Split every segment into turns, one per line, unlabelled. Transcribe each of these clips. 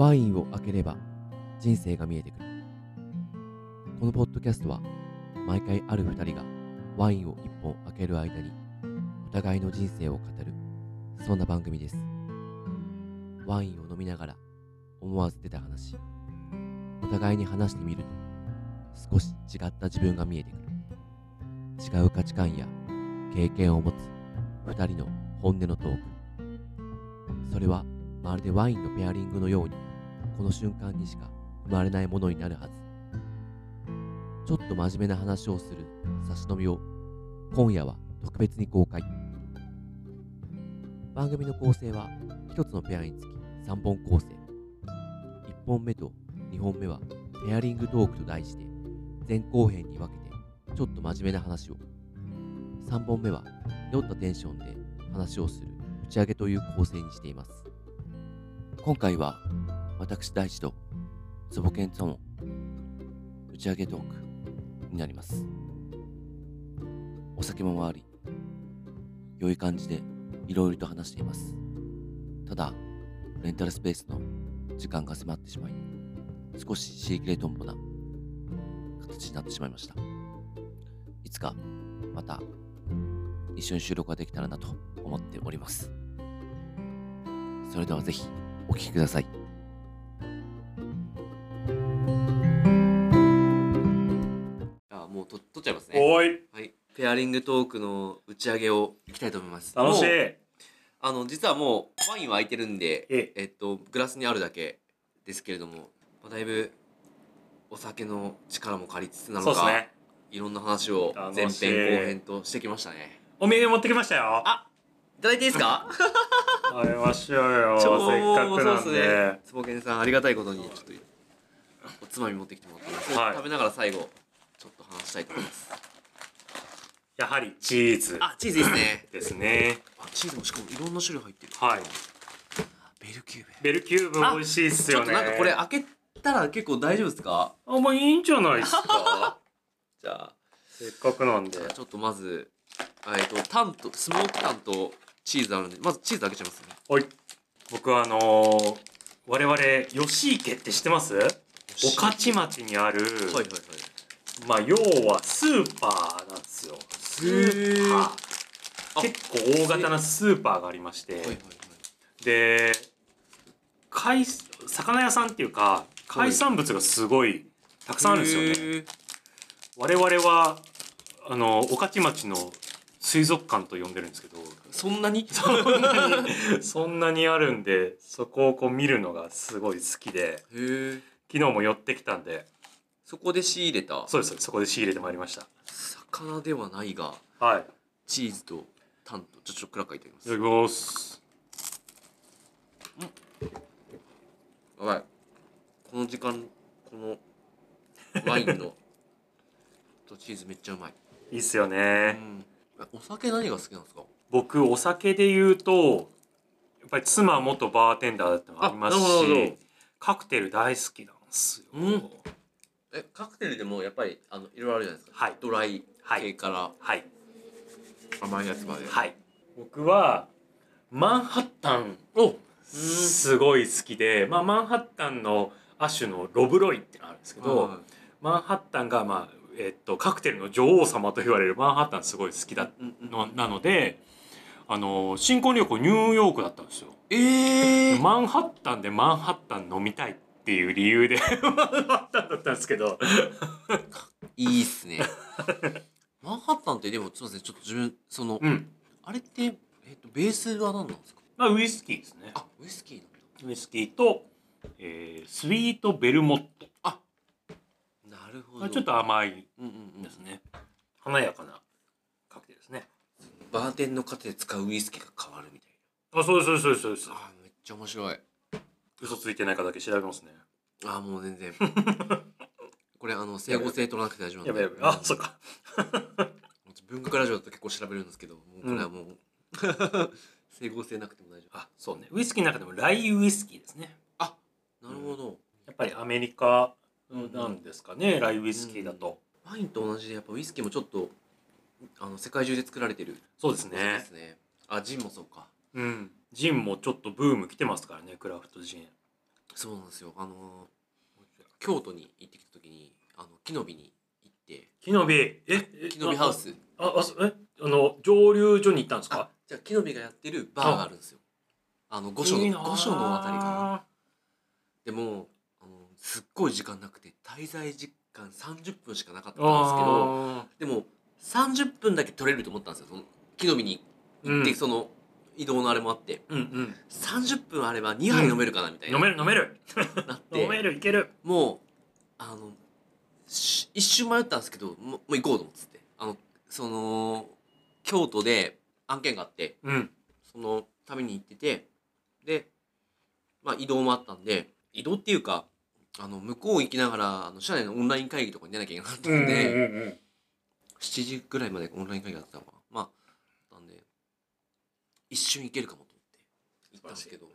ワインを開ければ人生が見えてくる。このポッドキャストは毎回ある二人がワインを一本開ける間にお互いの人生を語る、そんな番組です。ワインを飲みながら思わず出た話。お互いに話してみると少し違った自分が見えてくる。違う価値観や経験を持つ二人の本音のトーク。それはまるでワインのペアリングのようにこの瞬間にしか生まれないものになるはず。ちょっと真面目な話をする差し飲みを今夜は特別に公開。番組の構成は一つのペアにつき3本構成。1本目と2本目はペアリングトークと題して前後編に分けてちょっと真面目な話を。3本目は酔ったテンションで話をする打ち上げという構成にしています。今回は私大地とツボケンとの打ち上げトークになります。お酒も回り、良い感じでいろいろと話しています。ただ、レンタルスペースの時間が迫ってしまい、少しシークレートンボな形になってしまいました。いつかまた一緒に収録ができたらなと思っております。それではぜひお聴きください。ングトークの打ち上げをいきたいと思います。
楽しい
もうあの、実はもうワインは空いてるんで、
え
えっと、グラスにあるだけですけれども、まあだいぶお酒の力も借りつつなのか、
そうですね
いろんな話を前
楽しい
編後編としてきましたね。
お土産持ってきましたよ
あいただいていいですか？
食べましょうよせっ
超
かくなんで
ね。つぼけんさんありがたいことにちょっとおつまみ持ってきてもらってます。
はい
食べながら最後ちょっと話したいと思います。
やはりチーズ。
あ、チーズいいですね。
ですね。
あ、チーズもしかもいろんな種類入ってる。
はい。
ベルキューブ。
ベルキューブ美味しいっす
ちょ
よね
っとなんかこれ開けたら結構大丈夫ですか？
あまあいいんじゃないですか？
じゃあ、
せっかくなんで。
ちょっとまず、えっと、タンと、スモークタンとチーズあるんで、まずチーズ開けちゃいますね。
はい。僕はあのー我々吉池って知ってます？御徒町にある、
はいはいはい。
まあ要はスーパースーパ
あ
ー。結構大型なスーパーがありまして。で海魚屋さんっていうか海産物がすごいたくさんあるんですよね、我々はあの御徒町の水族館と呼んでるんですけど。
そんなに？
そんなにそんなにあるんでそこをこう見るのがすごい好きで。昨日も寄ってきたんで。
そこで仕入れた？
そうですそこで仕入れてまいりました
魚ではないが、
はい
チーズとタンと、ちょっとクラッカーいただきます
いた。だきます
やばい。この時間、このワインのとチーズめっちゃうまい。
いいっすよ
う
ね、
ん。えお酒何が好きなんですか？
僕お酒で言うとやっぱり妻元バーテンダーだってのもありますしカクテル大好きなんですよ、
うんえ、カクテルでもやっぱりあのいろいろあるじゃないですか。
はい
ドライ
はい
系から。
はい。
甘いやつまで。
はい。僕はマンハッタン。
お。
すごい好きで、まあ、マンハッタンの亜種のロブロイってのがあるんですけど、
は
マンハッタンが、まあえっと、カクテルの女王様と言われるマンハッタンすごい好きだのなのであの新婚旅行ニューヨークだったんですよ。
えー、
マンハッタンでマンハッタン飲みたいっていう理由で マンハッタンだったんですけど。
いいっすね。マンハッタンってでもすみませんちょっと自分その、
うん
あれってえっとベースは何なんですか？
まあウイスキーですね
あウイスキーなんだ。
ウイスキーと、えースイートベルモット
なるほど。
まあちょっと甘い
うんうんうん
ですね華やかなカクテルですね
バーテンの方で使うウイスキーが変わるみたい
あそうですそうですそうですそうです
な。あーめっちゃ面白い。
嘘ついてないかだけ調べますね
あーもう全然。これあの整合性取らなくて大丈夫なんで。
やばいやばい。あそっか。
文学ラジオだと結構調べるんですけど、もうこれはもう、整合性なくても大丈夫。
あそうね。ウイスキーの中でもライウイスキーですね。
あなるほど。
やっぱりアメリカなんですかね、ライウイスキーだと、
ワインと同じでやっぱウイスキーもちょっとあの世界中で作られてる。
そうです
お酒
ね
ですね。あジンもそうか。
うん。ジンもちょっとブーム来てますからねクラフトジン。
そうなんですよ。あの京都に行ってきた時にあの木の実に行って。
木の実ええ
木の実ハウス。
ああそえあの蒸留所に行ったんです
あ
か
じゃあ木の実がやってるバーがあるんですよ。あの御所の御所のあたりかな。でもあのすっごい時間なくて滞在時間30分しかなかったんですけど
あ
でも30分だけ取れると思ったんですよ。その木の実に行って、
うん。
その移動のあれもあって
ーうんうん。
30分あれば2杯飲めるかなみたいな、
飲める飲める。
なって
飲めるいける。
もうあのし一瞬迷ったんですけどもうもう行こうと思ってあのその京都で案件があって
うん。
そのために行っててで、まあ、移動もあったんで移動っていうかあの向こう行きながらあの社内のオンライン会議とかに出なきゃいけなかったんで、
うん
7時ぐらいまでオンライン会議だったのかな。まあ一瞬行けるかもと思って行ったんですけど。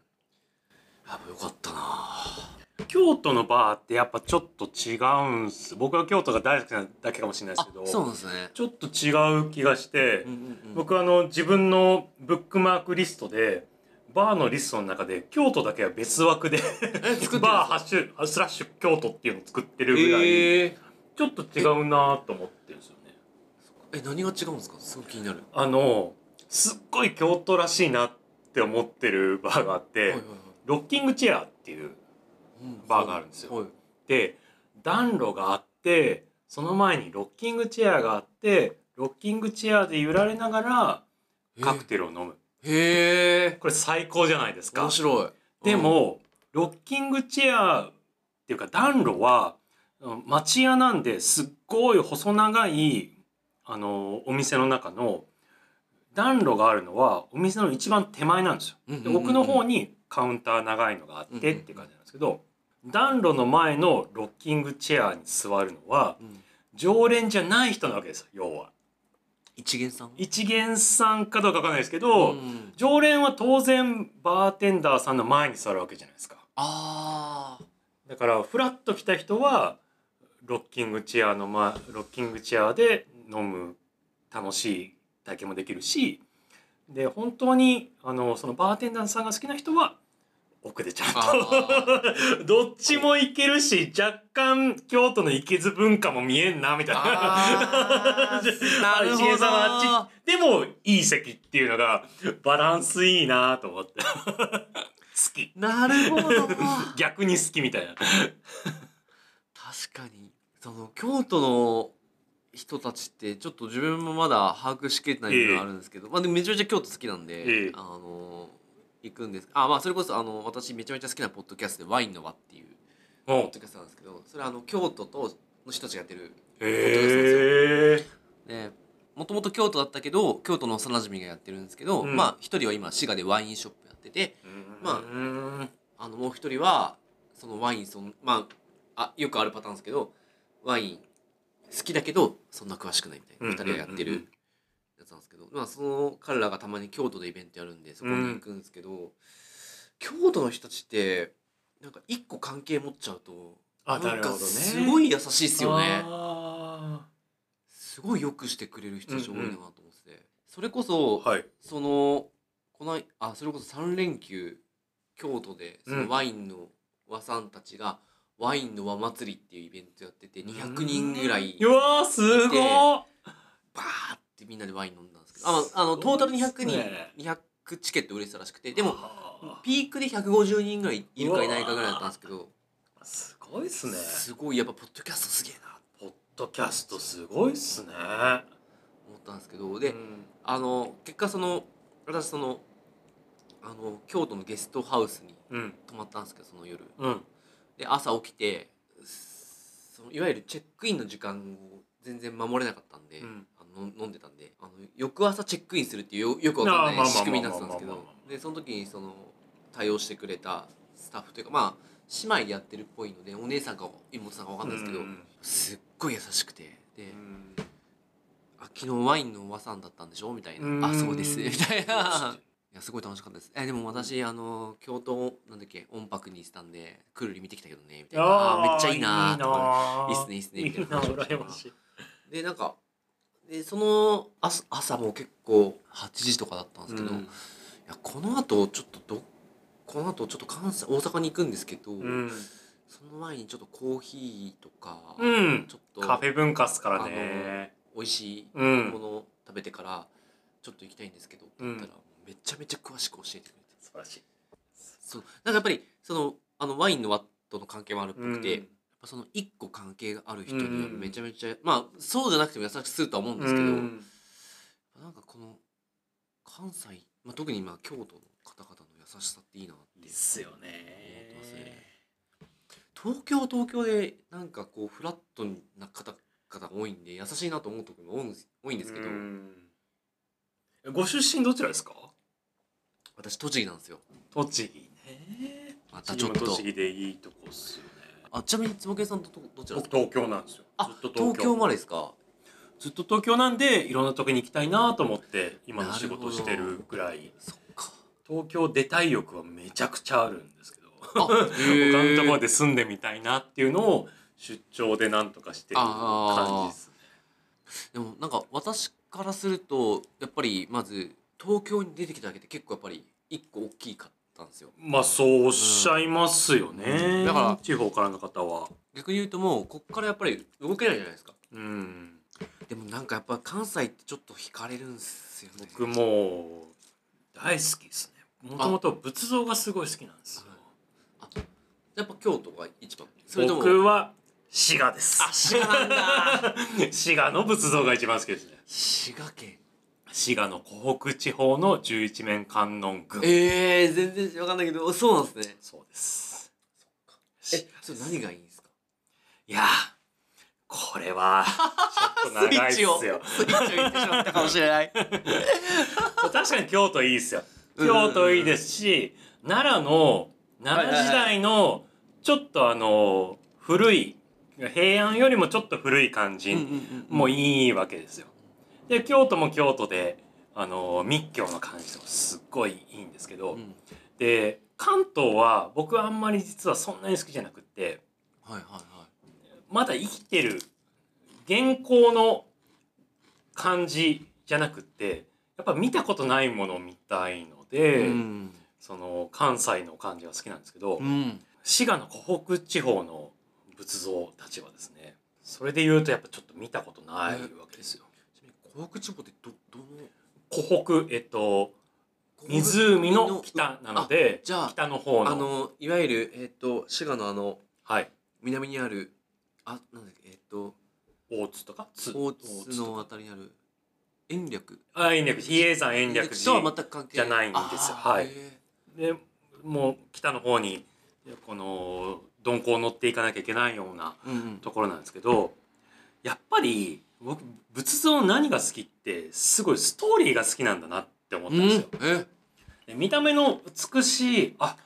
やっぱよかったな。
京都のバーってやっぱちょっと違うんす。僕は京都が大好きなだけかもしれないです
あ
けど
そうなんですね。
ちょっと違う気がして、
うんうんうん
僕はあの自分のブックマークリストでバーのリストの中で京都だけは別枠でバーハッシュスラッシュ京都っていうのを作ってるぐらい、
え。
ちょっと違うなと思ってるんですよね。
ー、え何が違うんですか？すごい気になる。
あのすっごい京都らしいなって思ってるバーがあって、ロッキングチェアっていう
うん。
バーがあるんですよ。
はい。
で暖炉があってその前にロッキングチェアがあってロッキングチェアで揺られながらカクテルを飲む。
へえ
これ最高じゃないですか。
面白い。
でもロッキングチェアっていうか暖炉はうん町屋なんですっごい細長いあのお店の中の暖炉があるのはお店の一番手前なんですよ。奥の方にカウンター長いのがあってって感じなんですけど暖炉の前のロッキングチェアに座るのは
うん
常連じゃない人なわけですよ要は。
一元さん
一元さんかどうかわかんないですけど、
ん
常連は当然バーテンダーさんの前に座るわけじゃないですか。
あ
だからフラッと来た人はロッキングチェアのまロッキングチェアで飲む楽しい体験もできるしで本当にあのそのバーテンダーさんが好きな人は奥でちゃん
あ
と どっちも行けるし若干京都のいけず文化も見えんなみたいな。
なるほど。
石毛さんはあっちでもいい席っていうのがバランスいいなと思って。好き。
なるほど。
逆に好きみたいな。
確かにその京都の人たちってちょっと自分もまだ把握しきれてない部分があるんですけど、まあでもめちゃめちゃ京都好きなんで、
ええ。
あの行くんです。あまあそれこそあの私めちゃめちゃ好きなポッドキャストで「ワインの輪」っていうポッドキャストなんですけどそれはあの京都との人たちがやってる
へえ。
でもともと京都だったけど京都の幼馴染がやってるんですけど、
うん。
まあ一人は今滋賀でワインショップやっててまあ
うん
あのもう一人はそのワインそのまああよくあるパターンですけどワイン好きだけどそんな詳しくないみたいな。
うん
二人がやってるやつなんですけど、まあその彼らがたまに京都でイベントやるんでそこに行くんですけど、京都の人たちってなんか一個関係持っちゃうと
あ
なんかすごい優しいっすよね。
あ
すごいよくしてくれる人たち多いな
うんうん
と思ってて、それこそ、
ーはい。
そのこのあそれこそ3連休京都でそのワインの和さんたちが、ワインの和祭りっていうイベントやってて200人ぐらいう
わーすごい。
バーってみんなでワイン飲んだんですけどあのあのトータル200人、
ね
200チケット売れてたらしくてでも
あ。
ピークで150人ぐらいいるかいないかぐらいだったんですけど
ーすごいっすね。
すごいやっぱポッドキャストすげえな
ポッドキャストすごいっすね。
と思ったんですけどで、
うん。
あの結果その私そのあの京都のゲストハウスに
うん。
泊まったんですけどその夜。
うん
で朝起きてそのいわゆるチェックインの時間を全然守れなかったんで、
うん。
あの飲んでたんであの翌朝チェックインするっていうよよくわかんない仕組みになってたんですけどでその時にその対応してくれたスタッフというかまあ姉妹でやってるっぽいのでお姉さんか妹さんかわかんないですけど、
うん
すっごい優しくてで、
うん
あ昨日ワインのおばさんだったんでしょみたいな「
うん
あそうです」みたいないやすごい楽しかったです。えでも私あの京都なんだっけ音泊にしたんでクールリ見てきたけどねみたいな。あーめっちゃいいなーとか。
いい
っすねいいっすねみたいな
な
話をして
羨ましい。
でなんかでその朝朝も結構8時とかだったんですけど、いやこのあとちょっとどっこの後ちょっと関西大阪に行くんですけど、
うん、
その前にちょっとコーヒーとか、
うん。
ちょっと
カフェ文化っすからね。
美味しい
うん。
ものを食べてからちょっと行きたいんですけど、って言ったらめちゃめちゃ詳しく教えてくれて
素晴らしい。
そう。なんかやっぱりそのあのワインのワットの関係もあるっぽくて、
うん。
やっぱその一個関係がある人にはめちゃめちゃ、まあそうじゃなくても優しくするとは思うんですけど、
うん。
なんかこの関西、まあ、特に今京都の方々の優しさっていいなって
いいっすよ
思って
ね
ますね。東京は東京でなんかこうフラットな方々が多いんで優しいなと思う時も多いんです多いんですけど、
うん。ご出身どちらですか？
私栃木なんですよ。
栃木ね。
またちょっと。
栃木でいいとこっすよね。
あちなみに坪家さんとどどちらですか？
僕東京なんですよ。
あ
ずっと
東京。生まれですか？
ずっと東京なんでいろんなとこに行きたいなと思って今の仕事してるぐらい。
そっか。
東京出たい欲はめちゃくちゃあるんですけど。
あ
他のところで住んでみたいなっていうのを出張でなんとかしてる感じですね。
でもなんか私からするとやっぱりまず東京に出てきただけで結構やっぱり一個大きかったんですよ
まあそうおっしゃいますよね。
うんだから
地方からの方は。
逆に言うともうこっからやっぱり動けないじゃないですか
うん。
でもなんかやっぱ関西ってちょっと惹かれるんすよね
僕も大好きですね。もともと仏像がすごい好きなんですよ。
やっぱ京都が一番それとも
僕は滋賀です。
あ滋賀なんだ
滋賀の仏像が一番好きですね。
滋賀県
滋賀の湖北地方の十一面観音群。
えー、全然分かんないけどそうなんですね
そうです。
えそれ何がいいんですか？
いやーこれは ちょっと長いっすよ。
スイッチを言ってしまったかもしれない
確かに京都いいっすよ。
うん
京都いいですし、奈良の奈良時代のちょっとあの古い平安よりもちょっと古い感じもいいわけですよ。で京都も京都であの密教の感じとかすっごいいいんですけど、
うん。
で関東は僕はあんまり実はそんなに好きじゃなくって
はいはいはい。
まだ生きてる現行の感じじゃなくってやっぱ見たことないものを見たいので、
うん。
その関西の感じが好きなんですけど、
うん。
滋賀の湖北地方の仏像たちはですねそれで言うとやっぱちょっと見たことないわけですよ。
湖北地方ってどどの？
湖北えっと湖の北なので
じゃあ
北の方の。
あのいわゆるえっ、と滋賀のあの
はい。
南にあるあなんだっけえっ、と
大津とか？津。
大津のあたりにある延暦。
あ延暦。比叡山延暦。
とは
寺
全く関係
じゃないんですはい。
へ
でもう北の方にこの鈍行を乗っていかなきゃいけないような
ーうんうん。
ところなんですけどやっぱり僕仏像の何が好きってすごいストーリーが好きなんだなって思ったんですよ。見た目の美しいあ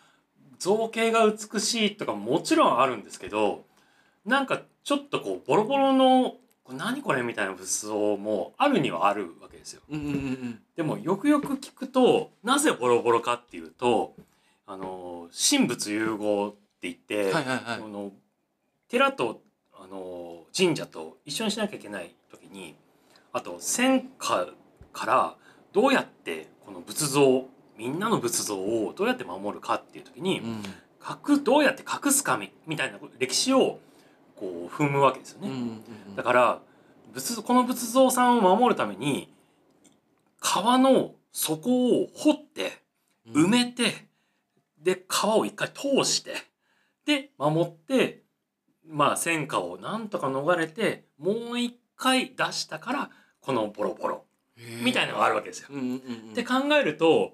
造形が美しいとかももちろんあるんですけどなんかちょっとこうボロボロの何これみたいな仏像もあるにはあるわけですよ。でもよくよく聞くとなぜボロボロかっていうとあの神仏融合って言って、
うんはいはいはい
その寺とあの神社と一緒にしなきゃいけない時にあと戦火からどうやってこの仏像みんなの仏像をどうやって守るかっていう時に、
うん。
隠どうやって隠すかみみたいな歴史をこう踏むわけですよね。
うんうんうん。
だから仏この仏像さんを守るために川の底を掘って埋めて、で川を一回通してで守ってまあ戦火をなんとか逃れてもう一回出したからこのボロボロみたいなのがあるわけですよ。って考えると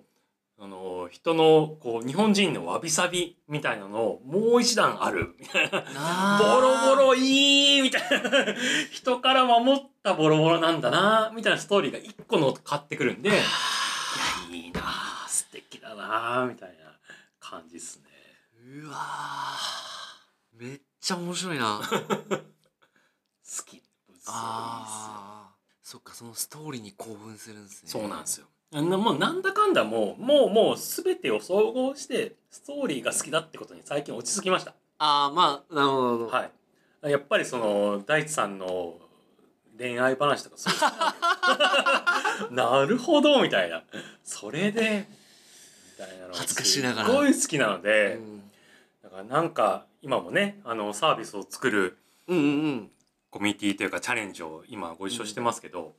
あの人のこう日本人のわびさびみたいなのもう一段ある。みたいな
あ。
ボ
ー
ロボロいいみたいな。人から守ったボロボロなんだなみたいなストーリーが一個の買ってくるんでいやいいなあ素敵だなあみたいな感じっすね。
うわーめっちゃ面白いな。
好き
あー。そっかそのストーリーに興奮するんですね。
そうなんですよ。あんなもうなんだかんだもうもうもう全てを総合してストーリーが好きだってことに最近落ち着きました。
ああまあなるほど
はい。やっぱりその大地さんの恋愛話とかそう なるほどみたいな。それでたいなのが
恥ずかしながら。
すごい好きなの
う
で、
ん。
だからなんか今もねあのサービスを作る
うんうん
コミュニティというかチャレンジを今ご一緒してますけど、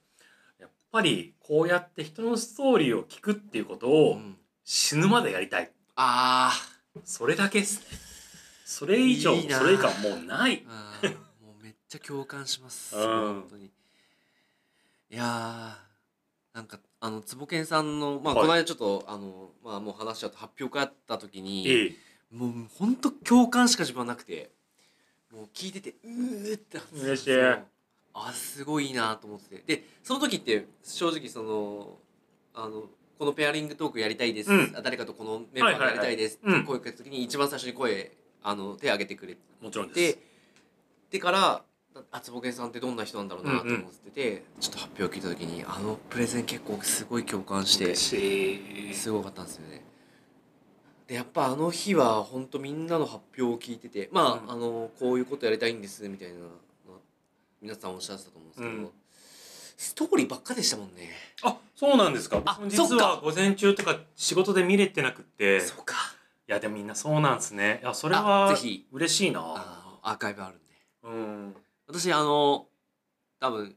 やっぱりこうやって人のストーリーを聞くっていうこと
う
を
ん。
死ぬまでやりたい。
あ
それだけですね。それ以上
いいな
それ以下もうない。
もうめっちゃ共感します。
うん。
本当に。いやーなんかあの坪健さんのまあ
はい。
この間ちょっとあのまあもう話しちゃうと発表会あった時に
いい
もう本当共感しか自分はなくてもう聞いててうーって
嬉しい。
あすごいなと思ってて。でその時って正直そのあのこのペアリングトークやりたいです、
うん。
あ誰かとこのメンバーでやりたいですって声かけた時に一番最初に声あの手挙げてくれ
もちろんで
です。でからあつぼけんさんってどんな人なんだろうなと思ってて、ちょっと発表を聞いた時にあのプレゼン結構すごい共感して
嬉しい。
すごかったんですよね。でやっぱあの日は本当みんなの発表を聞いててまあ,、
うん。
あのこういうことやりたいんですみたいなの皆さんおっしゃってたと思うんですけど、
うん。
ストーリーばっかでしたもんね。
あそうなんですか？実は午前中とか仕事で見れてなくて。
そうか。
いやでもみんなそうなんですね。いやそれ
あ
は
ぜひ。
嬉しいな。
アーカイブあるんで。
うん。
私あの多分ん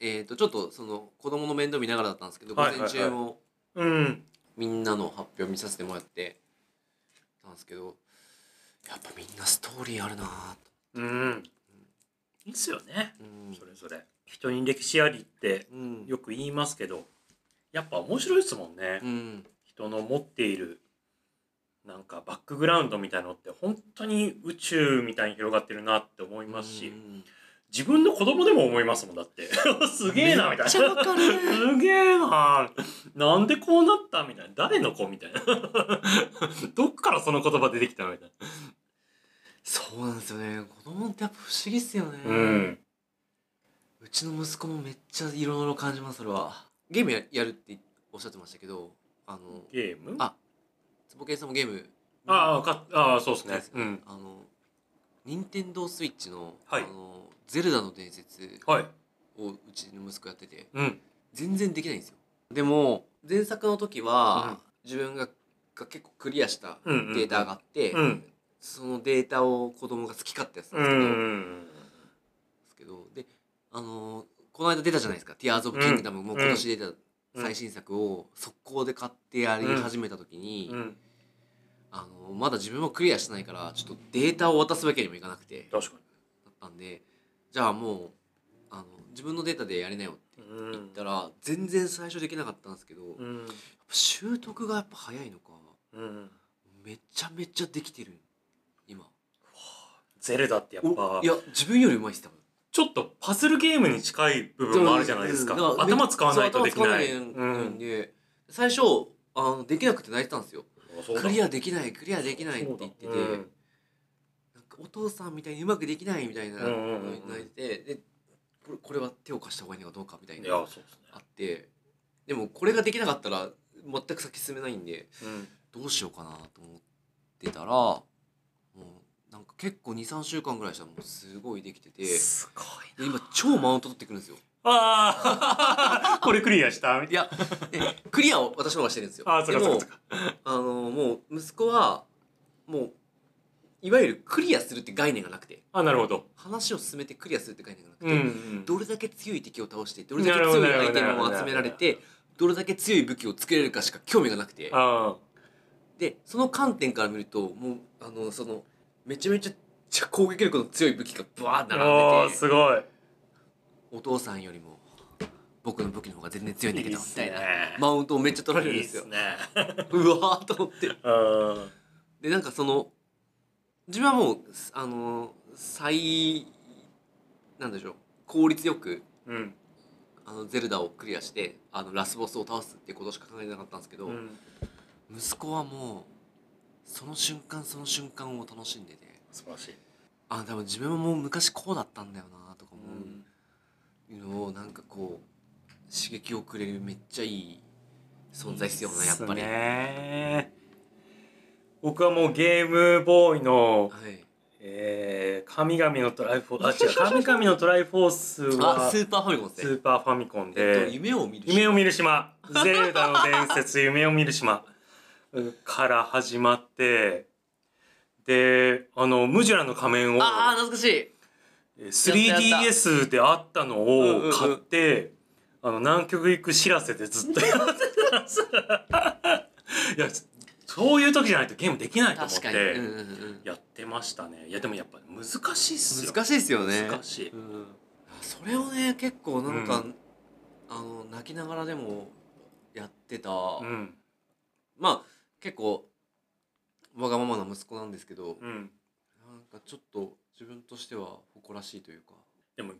えっ、とちょっとその子供の面倒見ながらだったんですけど午
はいはいはい。
前中も
うん。
みんなの発表見させてもらってたんですけどやっぱみんなストーリーあるな
うん。いいっすよね。
うん。
それぞれ。人に歴史ありって
うん。
よく言いますけどやっぱ面白いですもんね。
うん。
人の持っているなんかバックグラウンドみたいのって本当に宇宙みたいに広がってるなって思いますし。
うん
自分の子供でも思いますもんだって。すげえなみたいな。
めっちゃわかる。
すげえな。なんでこうなったみたいな。誰の子みたいな。どっからその言葉出てきたのみたい
そうなんですよね。子供ってやっぱ不思議っすよね、
なうん。
うちの息子もめっちゃいろいろ感じますそれは。ゲームややるっておっしゃってましたけどあの
ゲーム？
あつぼけいさんもゲーム
ああかああそうですね。うん
あの任天堂スイッチの,、
はい。
あのゼルダの伝説
はい。
をうちの息子やってて
うん。
全然できないんですよ。でも前作の時は、自分がが結構クリアした
うんうんうん。
データがあって、
うん。
そのデータを子供が好き勝手やってたん
う
ですけど,、
ん
ですけどであのーこの間出たじゃないですか「ティアーズ・オブ・キングダム」もう今年出た最新作を速攻で買ってやり始めた時に、
うん。
あのーまだ自分もクリアしてないからちょっとデータを渡すわけにもいかなくて
確か
だったんでじゃあもうあの自分のデータでやりなよって言ったら、全然最初できなかったんですけど、やっ
うん
ぱ習得がやっぱ早いのか
うん。
めちゃめちゃできてる今。
ゼルダってやっぱ
おいや自分よりうまいっす多分。
ちょっとパズルゲームに近い部分もあるじゃないですか。
うん。
頭使わないとできない。
んで、最初あのできなくて泣いてたんですよ。クリアできないクリアできないって言ってて、お父さんみたいにうまくできないみたいな
うんうんうんうん。
泣いてでこれこれは手を貸した方がいいのかどうかみたい
い
な
やそうですね。
あってでもこれができなかったら全く先進めないんで
うん。
どうしようかなと思ってたらもうなんか結構23週間ぐらいしたらもうすごいできててです
ごい
今超マウント取ってくるんですよ。
ああ これクリアした？
いやでクリアを私の方がしてるんですよ。
あーそっかそっかそっか。
あのもう息子はもういわゆるクリアするって概念がなくて。
あなるほど。
話を進めてクリアするって概念がなくて、
うんうん
どれだけ強い敵を倒してどれだけ強いアイテムを集められてどれだけ強い武器を作れるかしか興味がなくて。
あ
でその観点から見るともうあのそのめちゃめちゃ攻撃力の強い武器がブワーッ並んでて。
すごい。
お父さんよりも僕の武器の方が全然強いんだけど
いいっすね。
みたいなマウントをめっちゃ取られるん
いい
ですよ。
っすね。
うわーと思って。
うん
でなんかその自分はもうあの最なんでしょう効率よく
うん。
あのゼルダをクリアしてあのラスボスを倒すっていうことしか考えてなかったんですけど、
うん。
息子はもうその瞬間その瞬間を楽しんでて。
素晴らしい。
あ多分自分はもう昔こうだったんだよなとか思う。のをなんかこう刺激をくれるめっちゃいい存在っすよねやっぱり、
ね僕はもうゲームボーイの
はい。
えー、神々のトライフォースあ違う。神々のトライフォースは
あスーパーファミコンで。すね
スーパーファミコン
えっと
で
夢を見る
夢を見る島。ゼルダの伝説夢を見る島。から始まって。であのムジュラの仮面を
ああ懐かしい。
えー 3DS であったのを買って、あの南極行く知らせでずっとやってた。んですいやそういう時じゃないとゲームできないと思って
うんうんうん
やってましたね。いやでもやっぱ難しいっすよ。
難しいですよね。
難しい。
うん。それをね結構なんか、
うん。
あの泣きながらでもやってた、
うん。
まあ結構わがままな息子なんですけど、
うん。
なんかちょっと自分としては誇らしいというか。
でも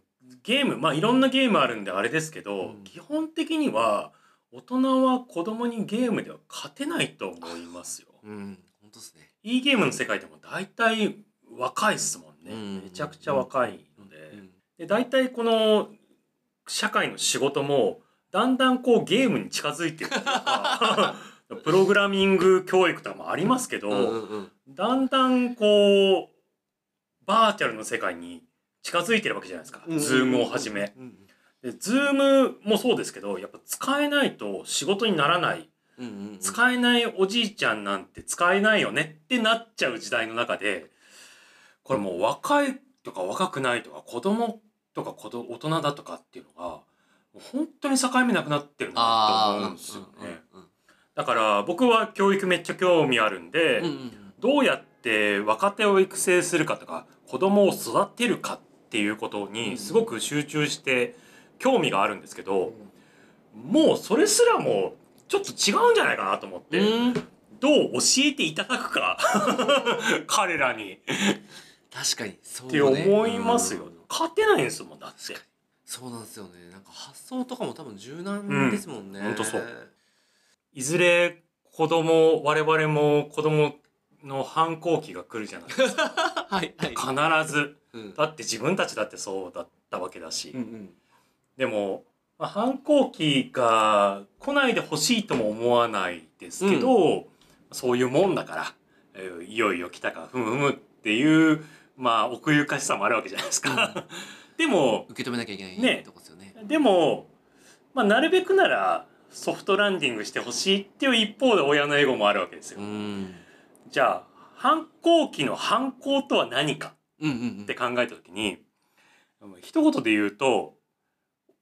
ゲームまあいろんなゲームあるんであれですけど、
うん。
基本的には大人は子供にゲームでは勝てないと思いますよ。
うん本当ですね。
いいゲームの世界でも大体若いっすもんね、
うん
めちゃくちゃ若いので,、
うん。
で大体この社会の仕事もだんだんこうゲームに近づいてるっていうか プログラミング教育とかもありますけど、
うんうんうん。
だんだんこうバーチャルの世界に近づいてるわけじゃないですか、ズームをはじめ。
うん
でズームもそうですけどやっぱ使えないと仕事にならない。
うんうんうん。
使えないおじいちゃんなんて使えないよねってなっちゃう時代の中でこれもう若いとか若くないとか子供とか子供大人だとかっていうのが本当に境目なくなってるなと
あ
思うんですよね。
うんうん。
だから僕は教育めっちゃ興味あるんで、
うんうんうん。
どうやって若手を育成するかとか子供を育てるかっていうことにすごく集中して興味があるんですけど、もうそれすらもちょっと違うんじゃないかなと思って、
うん。
どう教えていただくか 彼らに。
確かにそう
って
ね
思いますよ、
うん。
勝てないんですもんだって。
そうなんですよね。なんか発想とかも多分柔軟ですもんね、
うんそう。いずれ子供我々も子供の反抗期が来るじゃないですか。
はいはい。
必ず。
うん。
だって自分たちだってそうだったわけだし、
うんうん
でも、まあ、反抗期が来ないでほしいとも思わないですけど、そういうもんだから、えーいよいよ来たかふむふむっていうまあ奥ゆかしさもあるわけじゃないですか。でも
受け止めなきゃいけない
ね。
とこですよね。
でも、まあ、なるべくならソフトランディングしてほしいっていう一方で親のエゴもあるわけですよ。
うん。
じゃあ反抗期の反抗とは何か
うんうんうん。
って考えた時に一言で言うと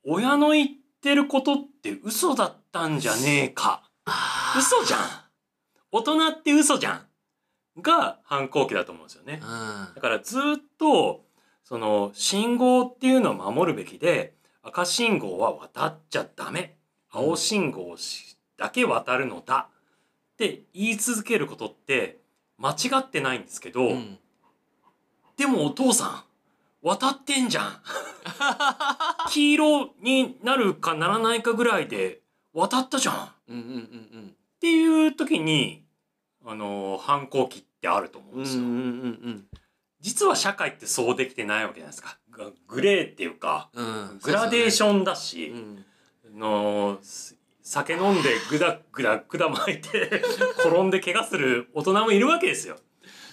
親の言ってることって嘘だったんじゃねえか。嘘じゃん。大人って嘘じゃんが反抗期だと思うんですよね。
うん。
だからずっとその信号っていうのを守るべきで赤信号は渡っちゃダメ。青信号だけ渡るのだ。って言い続けることって間違ってないんですけど、
うん。
でもお父さん渡ってんじゃん。黄色になるかならないかぐらいで渡ったじゃん。っ
うんうんうん。
ていう時にあの反抗期ってあると思うんですよ、
うんうんうん
実は社会ってそうできてないわけじゃないですか。ググレーっていうか
うん。うん
グラデーシ
ョ
ョンだし、
ン
のす酒飲んでグダグダグダ巻いて転んで怪我する大人もいるわけですよ。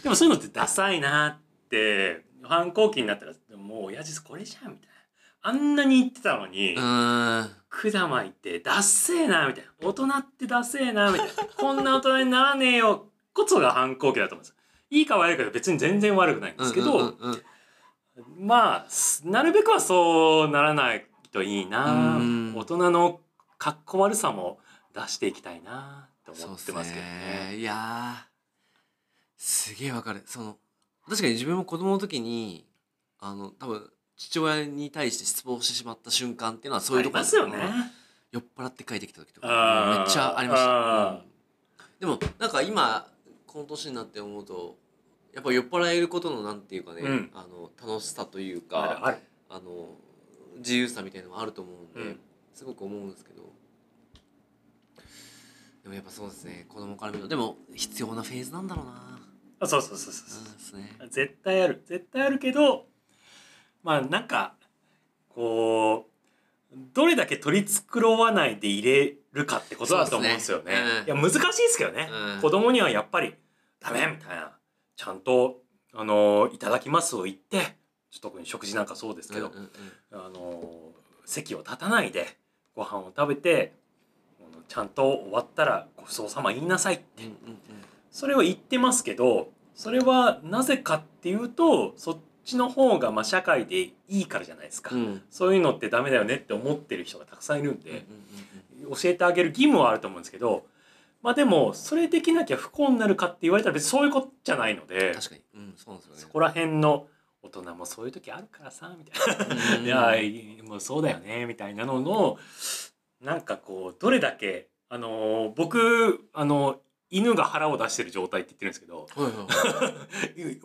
でもそういうのってダサいなって反抗期になったらもう親父これじゃんみたいな。あんなに言ってたのに、
うん。
管巻いてダッセーなみたいな。大人ってダッセーなみたいな。こんな大人にならねえよこそが反抗期だと思うんですいいか悪いかで別に全然悪くないんですけど、
うんうんうん
まあすなるべくはそうならないといいな。
うん。
大人のかっこ悪さも出していきたいなと思ってますけどね。
いやー。すげえわかる。その確かに自分も子供の時にあの多分父親に対して失望してしまった瞬間っていうのはそういうとこ
ありますよね。
酔っ払って帰ってきた時と
あ
か
ー。
めっちゃありました、でもなんか今この年になって思うとやっぱ酔っ払えることのなんていうかね、
うん。
あの楽しさというか
あ
の自由さみたいなのがあると思うんで、
うん。
すごく思うんですけど。でもやっぱそうですね子供から見ると。でも必要なフェーズなんだろうな
あそうそうそうそう
う。ん
そう
ですね。
絶対ある。絶対あるけどまあなんかこうどれだけ取り繕わないで入れるかってことだと思うんですよね。
そうですね。
いや難しいですけどね、
うん。
子供にはやっぱりダメみたいな。ちゃんとあのいただきますを言って特に食事なんかそうですけど、
うんうんうん。
あの席を立たないでご飯を食べてあのちゃんと終わったらごちそうさま言いなさいって、
うんうん
それを言ってますけどそれはなぜかっていうとそっちの方がまあ社会でいいからじゃないですか、
うん。うん
そういうのってダメだよねって思ってる人がたくさんいるんで、教えてあげる義務はあると思うんですけどまあでもそれできなきゃ不幸になるかって言われたら別にそういうことじゃないので
確かに。うんそうですよね。
そこら辺の大人もそういう時あるからさみたいな。
うん
いやいもうそうだよねみたいなののなんかこうどれだけあのー僕あの犬が腹を出してる状態って言ってるんですけど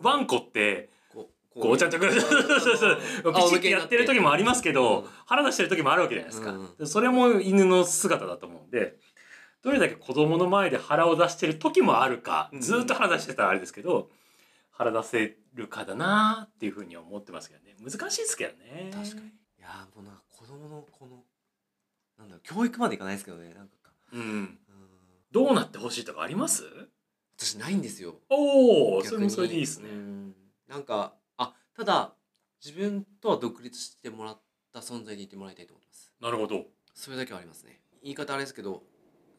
ワンコって
こう
ちゃんとそうそうそう
あ
ピチってやってる時もありますけど、
うん。
腹出してる時もあるわけじゃないですか、それも犬の姿だと思うんでどれだけ子供の前で腹を出してる時もあるか、
うん
ずーっと腹出してたらあれですけど腹出せるかだなっていうふうには思ってますけどね。難しいですけどね。
確かに。いやーもうなんか子供のこのなんだろう教育までいかないですけどねなんか。
うん
うん
どうなってほしいとかあります？
私ないんですよ。
おおそれもそれでいいですね、
うん。なんかあただ自分とは独立してもらった存在でいてもらいたいと思ってます。
なるほど。
それだけはありますね。言い方あれですけど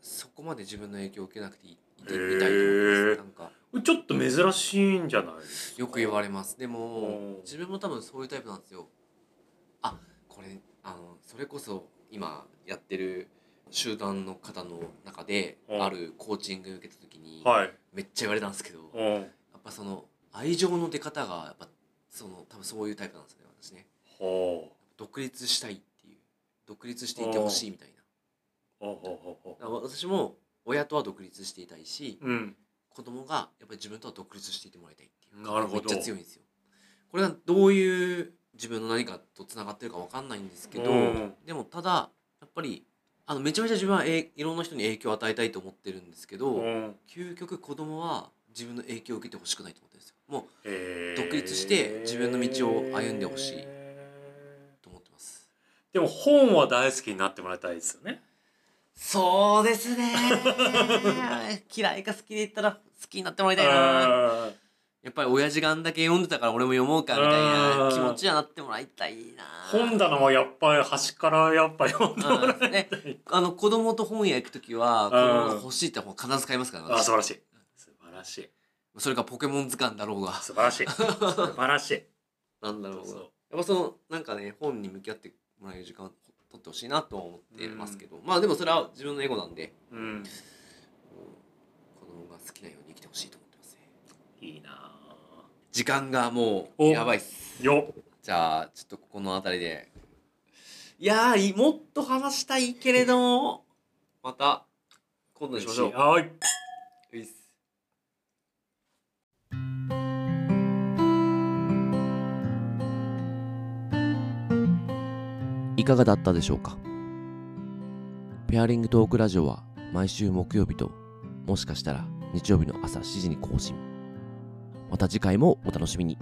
そこまで自分の影響を受けなくていいみたいと思ってます。なんか。
ちょっと珍しいんじゃないですか？
よく言われます。で
お
も
ー
自分も多分そういうタイプなんですよ。あこれあのそれこそ今やってる集団の方の中で
うん。
あるコーチング受けた時に
はい。
めっちゃ言われたんですけどや
うん。
っぱその愛情の出方がやっぱその多分そういうタイプなんですよね私ね。
ほ
独立したいっていう。独立していてほしいみたいな。
う。ほうほうほう。ほ
だから私も親とは独立していたいし
ううん。
子供がやっぱり自分とは独立していてもらいたいっていう。
なるほど。
めっちゃ強いんですよ。これがどういう自分の何かとつながってるかわかんないんですけど
うん。
でもただやっぱりあのめちゃめちゃ自分はえいろんな人に影響を与えたいと思ってるんですけど、
うん。
究極子供は自分の影響を受けてほしくないと思ってるんですよ。もう独立して自分の道を歩んでほしいと思ってます。
でも本は大好きになってもらいたいですよね。
そうですね。嫌いか好きで言ったら好きになってもらいたいな。
あ
やっぱり親父があんだけ読んでたから俺も読もうかみたいな気持ちにはなってもらいたいな。
ー本棚はやっぱり端からやっぱり読んでもらい。たい
ね。あの子供と本屋行く時は子供が欲しいって本必ず買いますから
あ素晴らし
い。
い素晴らしい。
それがポケモン図鑑だろうが。
素晴らしい。素晴らしい。
なんだろうがやっぱそのなんかね本に向き合ってもらえる時間を取ってほしいなとは思ってますけど、まあでもそれは自分のエゴなんで
うん。
子供が好きなように生きてほしいと思ってますね。
いいな
時間がもう
お。
やばいっす。
ーよ。
じゃあちょっとここの辺りで。いやーいもっと話したいけれども。また今度にしましょう。
はい。う
いっす。
いかがだったでしょうか？ペアリングトークラジオは毎週木曜日ともしかしたら日曜日の朝7時に更新また次回もお楽しみに。